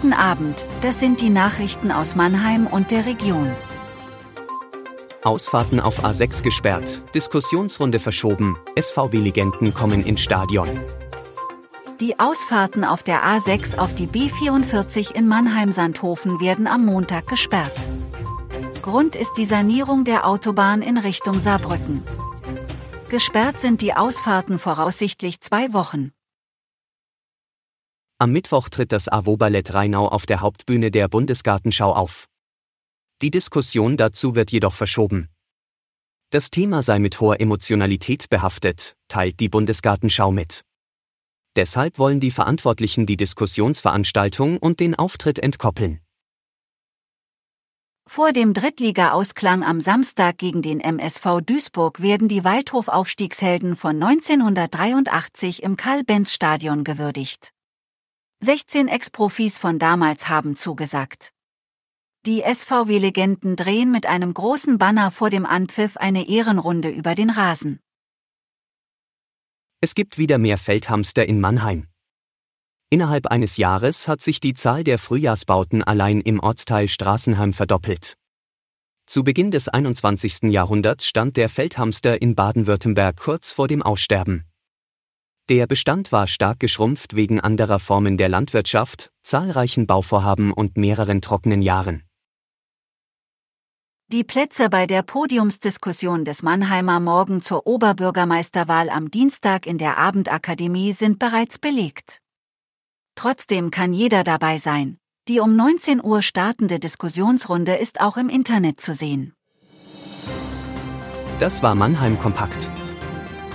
Guten Abend, das sind die Nachrichten aus Mannheim und der Region. Ausfahrten auf A6 gesperrt, Diskussionsrunde verschoben, SVW-Legenden kommen ins Stadion. Die Ausfahrten auf der A6 auf die B44 in Mannheim-Sandhofen werden am Montag gesperrt. Grund ist die Sanierung der Autobahn in Richtung Saarbrücken. Gesperrt sind die Ausfahrten voraussichtlich zwei Wochen. Am Mittwoch tritt das AWO-Ballett Rheinau auf der Hauptbühne der Bundesgartenschau auf. Die Diskussion dazu wird jedoch verschoben. Das Thema sei mit hoher Emotionalität behaftet, teilt die Bundesgartenschau mit. Deshalb wollen die Verantwortlichen die Diskussionsveranstaltung und den Auftritt entkoppeln. Vor dem Drittliga-Ausklang am Samstag gegen den MSV Duisburg werden die Waldhof-Aufstiegshelden von 1983 im Karl-Benz-Stadion gewürdigt. 16 Ex-Profis von damals haben zugesagt. Die SVW-Legenden drehen mit einem großen Banner vor dem Anpfiff eine Ehrenrunde über den Rasen. Es gibt wieder mehr Feldhamster in Mannheim. Innerhalb eines Jahres hat sich die Zahl der Frühjahrsbauten allein im Ortsteil Straßenheim verdoppelt. Zu Beginn des 21. Jahrhunderts stand der Feldhamster in Baden-Württemberg kurz vor dem Aussterben. Der Bestand war stark geschrumpft wegen anderer Formen der Landwirtschaft, zahlreichen Bauvorhaben und mehreren trockenen Jahren. Die Plätze bei der Podiumsdiskussion des Mannheimer Morgen zur Oberbürgermeisterwahl am Dienstag in der Abendakademie sind bereits belegt. Trotzdem kann jeder dabei sein. Die um 19 Uhr startende Diskussionsrunde ist auch im Internet zu sehen. Das war Mannheim Kompakt